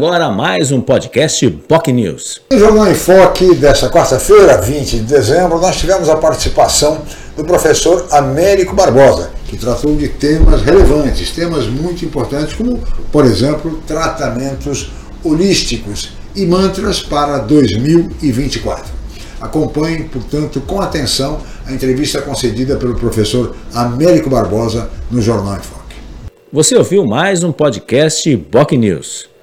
Agora mais um podcast POC News. No Jornal em Foque desta quarta-feira, 20 de dezembro, nós tivemos a participação do professor Américo Barbosa, que tratou de temas relevantes, temas muito importantes, como, por exemplo, tratamentos holísticos e mantras para 2024. Acompanhe, portanto, com atenção a entrevista concedida pelo professor Américo Barbosa no Jornal em Foque. Você ouviu mais um podcast POC News.